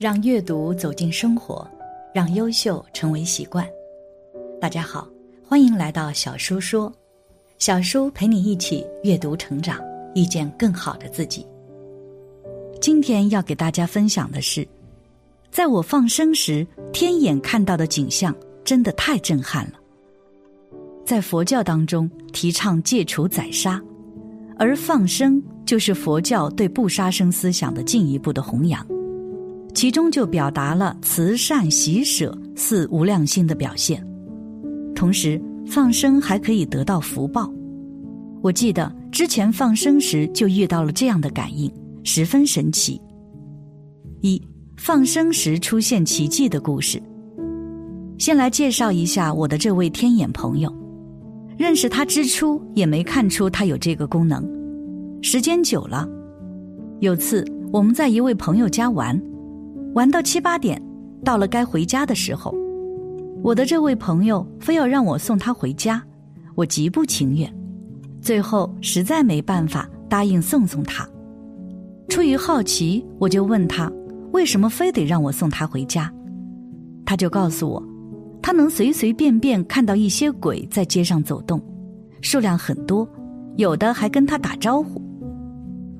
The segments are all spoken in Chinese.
让阅读走进生活，让优秀成为习惯。大家好，欢迎来到小叔说，小叔陪你一起阅读成长，遇见更好的自己。今天要给大家分享的是，在我放生时，天眼看到的景象真的太震撼了。在佛教当中，提倡戒除宰杀，而放生就是佛教对不杀生思想的进一步的弘扬。其中就表达了慈善喜舍四无量心的表现，同时放生还可以得到福报。我记得之前放生时就遇到了这样的感应，十分神奇。一放生时出现奇迹的故事。先来介绍一下我的这位天眼朋友，认识他之初也没看出他有这个功能，时间久了，有次我们在一位朋友家玩。玩到七八点，到了该回家的时候，我的这位朋友非要让我送他回家，我极不情愿，最后实在没办法答应送送他。出于好奇，我就问他为什么非得让我送他回家，他就告诉我，他能随随便便看到一些鬼在街上走动，数量很多，有的还跟他打招呼。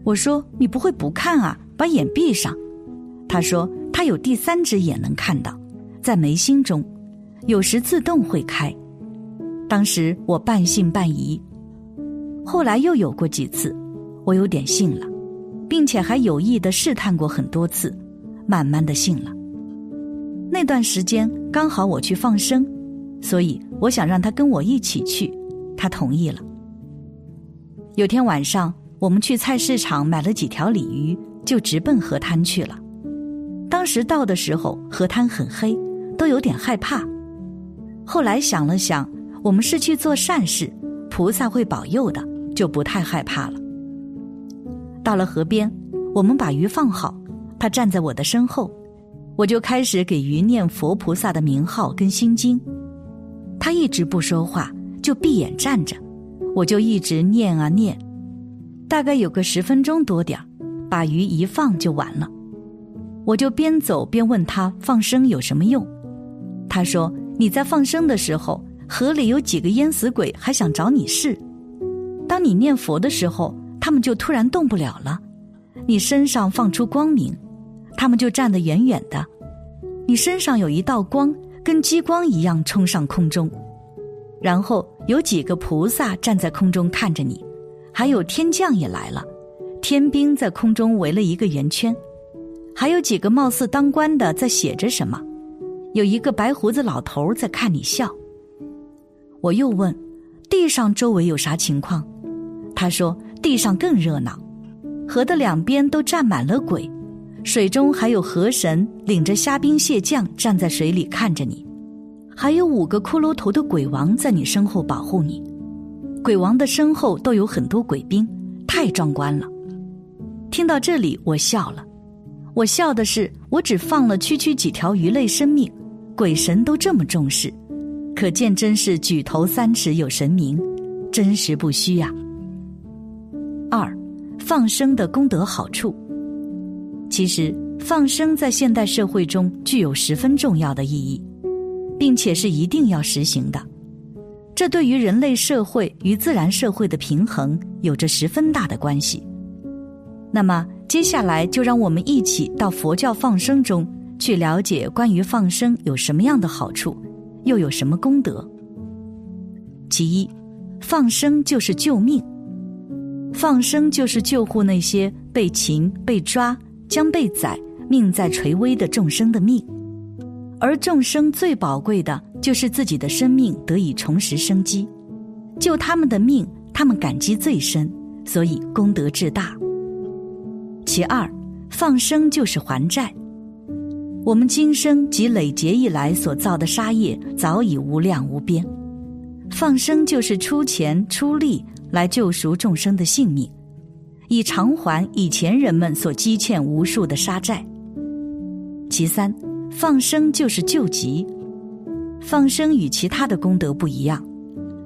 我说你不会不看啊，把眼闭上。他说。他有第三只眼能看到，在眉心中，有时自动会开。当时我半信半疑，后来又有过几次，我有点信了，并且还有意的试探过很多次，慢慢的信了。那段时间刚好我去放生，所以我想让他跟我一起去，他同意了。有天晚上，我们去菜市场买了几条鲤鱼，就直奔河滩去了。当时到的时候，河滩很黑，都有点害怕。后来想了想，我们是去做善事，菩萨会保佑的，就不太害怕了。到了河边，我们把鱼放好，他站在我的身后，我就开始给鱼念佛菩萨的名号跟心经。他一直不说话，就闭眼站着，我就一直念啊念，大概有个十分钟多点把鱼一放就完了。我就边走边问他放生有什么用，他说：“你在放生的时候，河里有几个淹死鬼还想找你试，当你念佛的时候，他们就突然动不了了，你身上放出光明，他们就站得远远的，你身上有一道光，跟激光一样冲上空中，然后有几个菩萨站在空中看着你，还有天将也来了，天兵在空中围了一个圆圈。”还有几个貌似当官的在写着什么，有一个白胡子老头在看你笑。我又问，地上周围有啥情况？他说地上更热闹，河的两边都站满了鬼，水中还有河神领着虾兵蟹将站在水里看着你，还有五个骷髅头的鬼王在你身后保护你，鬼王的身后都有很多鬼兵，太壮观了。听到这里，我笑了。我笑的是，我只放了区区几条鱼类生命，鬼神都这么重视，可见真是举头三尺有神明，真实不虚呀。二，放生的功德好处。其实放生在现代社会中具有十分重要的意义，并且是一定要实行的，这对于人类社会与自然社会的平衡有着十分大的关系。那么。接下来就让我们一起到佛教放生中去了解关于放生有什么样的好处，又有什么功德。其一，放生就是救命，放生就是救护那些被擒、被抓、将被宰、命在垂危的众生的命，而众生最宝贵的就是自己的生命得以重拾生机，救他们的命，他们感激最深，所以功德至大。其二，放生就是还债。我们今生及累劫以来所造的杀业早已无量无边，放生就是出钱出力来救赎众生的性命，以偿还以前人们所积欠无数的杀债。其三，放生就是救急。放生与其他的功德不一样，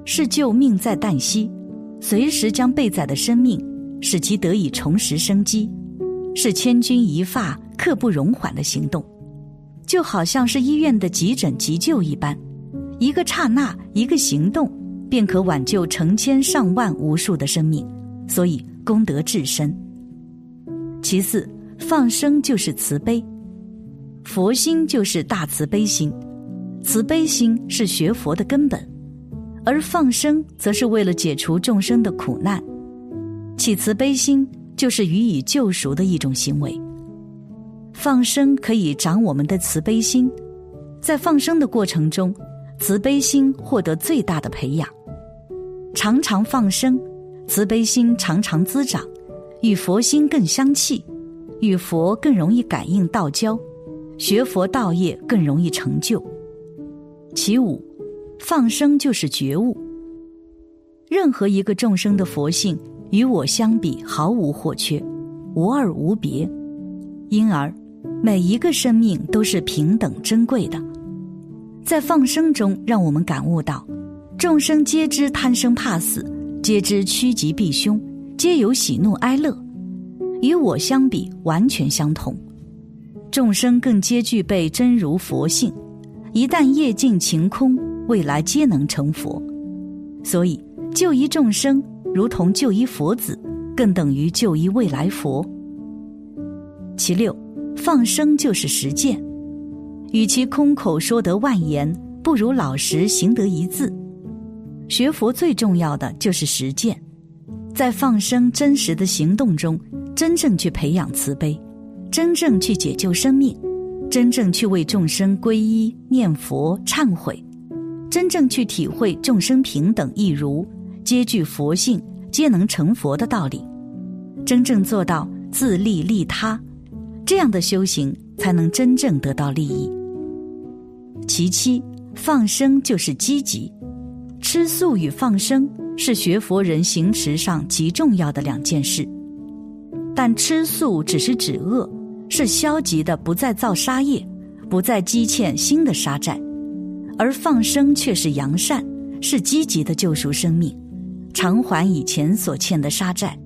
是救命在旦夕，随时将被宰的生命，使其得以重拾生机。是千钧一发、刻不容缓的行动，就好像是医院的急诊急救一般，一个刹那、一个行动，便可挽救成千上万、无数的生命，所以功德至深。其次，放生就是慈悲，佛心就是大慈悲心，慈悲心是学佛的根本，而放生则是为了解除众生的苦难，起慈悲心就是予以救赎的一种行为。放生可以长我们的慈悲心，在放生的过程中，慈悲心获得最大的培养，常常放生，慈悲心常常滋长。与佛心更相契，与佛更容易感应道交，学佛道业更容易成就。其五，放生就是觉悟。任何一个众生的佛性与我相比毫无或缺，无二无别，因而每一个生命都是平等珍贵的。在放生中，让我们感悟到，众生皆知贪生怕死，皆知趋吉避凶。皆有喜怒哀乐，与我相比完全相同。众生更皆具备真如佛性，一旦业尽情空，未来皆能成佛。所以救一众生，如同救一佛子，更等于救一未来佛。其六，放生就是实践。与其空口说得万言，不如老实行得一字。学佛最重要的就是实践。在放生真实的行动中，真正去培养慈悲，真正去解救生命，真正去为众生皈依念佛忏悔，真正去体会众生平等一如，皆具佛性，皆能成佛的道理，真正做到自利利他，这样的修行才能真正得到利益。其七，放生就是积极，吃素与放生。是学佛人行持上极重要的两件事，但吃素只是止恶，是消极的，不再造杀业，不再积欠新的杀债；而放生却是扬善，是积极的救赎生命，偿还以前所欠的杀债。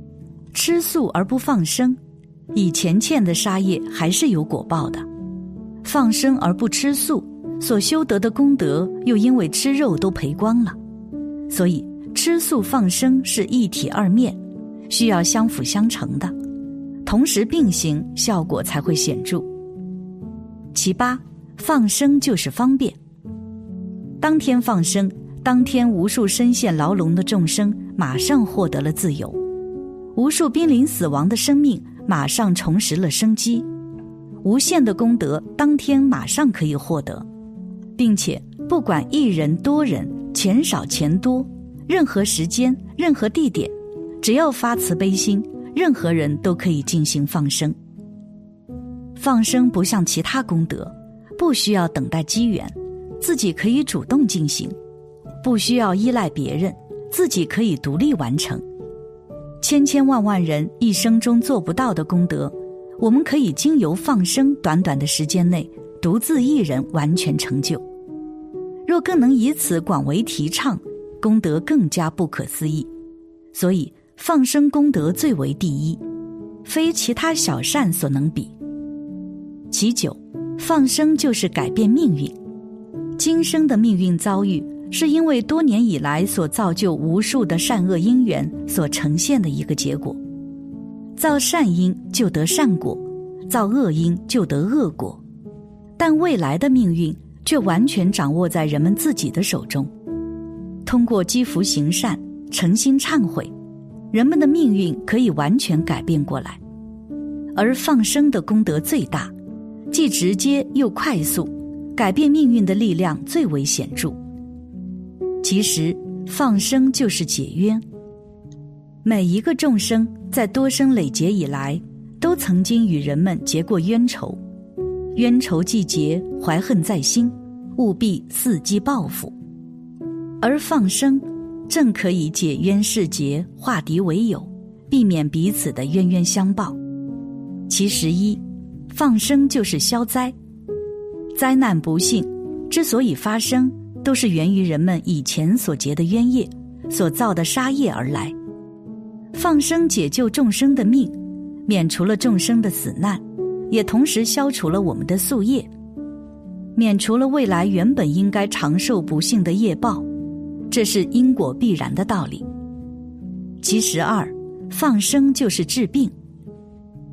吃素而不放生，以前欠的杀业还是有果报的；放生而不吃素，所修得的功德又因为吃肉都赔光了，所以。吃素放生是一体二面，需要相辅相成的，同时并行，效果才会显著。其八，放生就是方便。当天放生，当天无数深陷牢笼的众生马上获得了自由，无数濒临死亡的生命马上重拾了生机，无限的功德当天马上可以获得，并且不管一人多人，钱少钱多。任何时间、任何地点，只要发慈悲心，任何人都可以进行放生。放生不像其他功德，不需要等待机缘，自己可以主动进行，不需要依赖别人，自己可以独立完成。千千万万人一生中做不到的功德，我们可以经由放生，短短的时间内，独自一人完全成就。若更能以此广为提倡。功德更加不可思议，所以放生功德最为第一，非其他小善所能比。其九，放生就是改变命运。今生的命运遭遇，是因为多年以来所造就无数的善恶因缘所呈现的一个结果。造善因就得善果，造恶因就得恶果，但未来的命运却完全掌握在人们自己的手中。通过积福行善、诚心忏悔，人们的命运可以完全改变过来。而放生的功德最大，既直接又快速，改变命运的力量最为显著。其实，放生就是解冤。每一个众生在多生累劫以来，都曾经与人们结过冤仇，冤仇既结，怀恨在心，务必伺机报复。而放生，正可以解冤释结，化敌为友，避免彼此的冤冤相报。其十一，放生就是消灾。灾难不幸之所以发生，都是源于人们以前所结的冤业，所造的杀业而来。放生解救众生的命，免除了众生的死难，也同时消除了我们的宿业，免除了未来原本应该长寿不幸的业报，这是因果必然的道理。其实二，放生就是治病。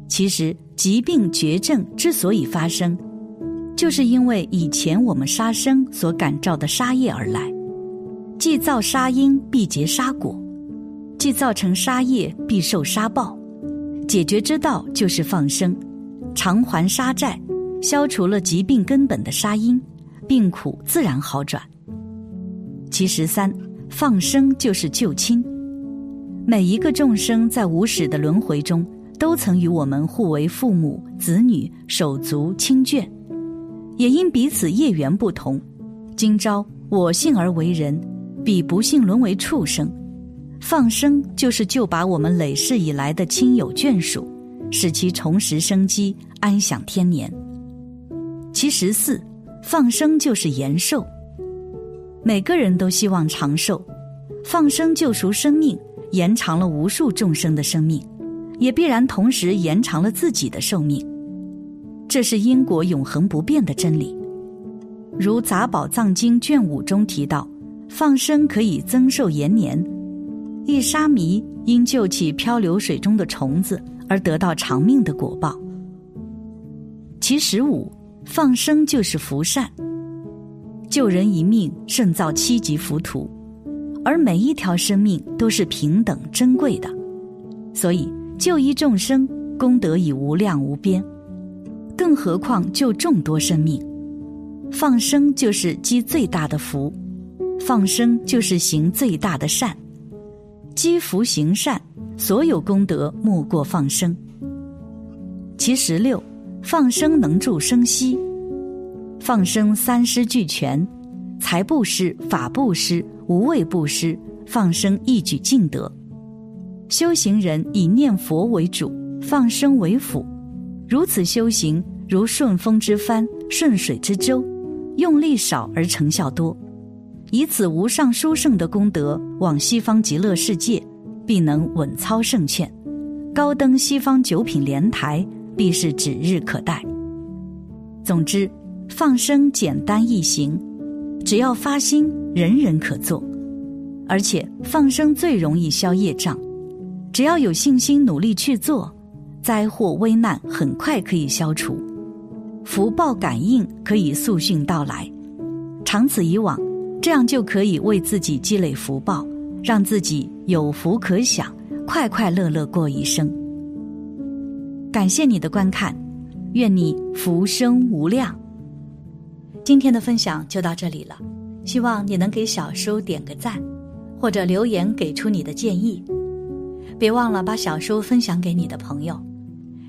其实疾病绝症之所以发生，就是因为以前我们杀生所感召的杀业而来。既造杀因，必结杀果；既造成杀业，必受杀报。解决之道就是放生，偿还杀债，消除了疾病根本的杀因，病苦自然好转。其实三，放生就是救亲。每一个众生在无始的轮回中，都曾与我们互为父母、子女、手足、亲眷，也因彼此业缘不同，今朝我幸而为人，彼不幸沦为畜生。放生就是救拔我们累世以来的亲友眷属，使其重拾生机，安享天年。其十四，放生就是延寿。每个人都希望长寿，放生救赎生命。延长了无数众生的生命，也必然同时延长了自己的寿命。这是因果永恒不变的真理。如《杂宝藏经》卷五中提到，放生可以增寿延年。一沙弥因救起漂流水中的虫子而得到长命的果报。其实五，放生就是福善，救人一命胜造七级浮屠。而每一条生命都是平等珍贵的，所以救一众生功德已无量无边，更何况救众多生命？放生就是积最大的福，放生就是行最大的善，积福行善，所有功德莫过放生。其十六，放生能助生息，放生三施俱全，财布施、法布施。无畏布施，放生一举尽得。修行人以念佛为主，放生为辅，如此修行如顺风之帆，顺水之舟，用力少而成效多。以此无上殊胜的功德，往西方极乐世界，必能稳操胜券，高登西方九品莲台，必是指日可待。总之，放生简单易行。只要发心，人人可做，而且放生最容易消业障。只要有信心，努力去做，灾祸危难很快可以消除，福报感应可以速迅到来。长此以往，这样就可以为自己积累福报，让自己有福可享，快快乐乐过一生。感谢你的观看，愿你福生无量。今天的分享就到这里了，希望你能给小叔点个赞，或者留言给出你的建议。别忘了把小叔分享给你的朋友，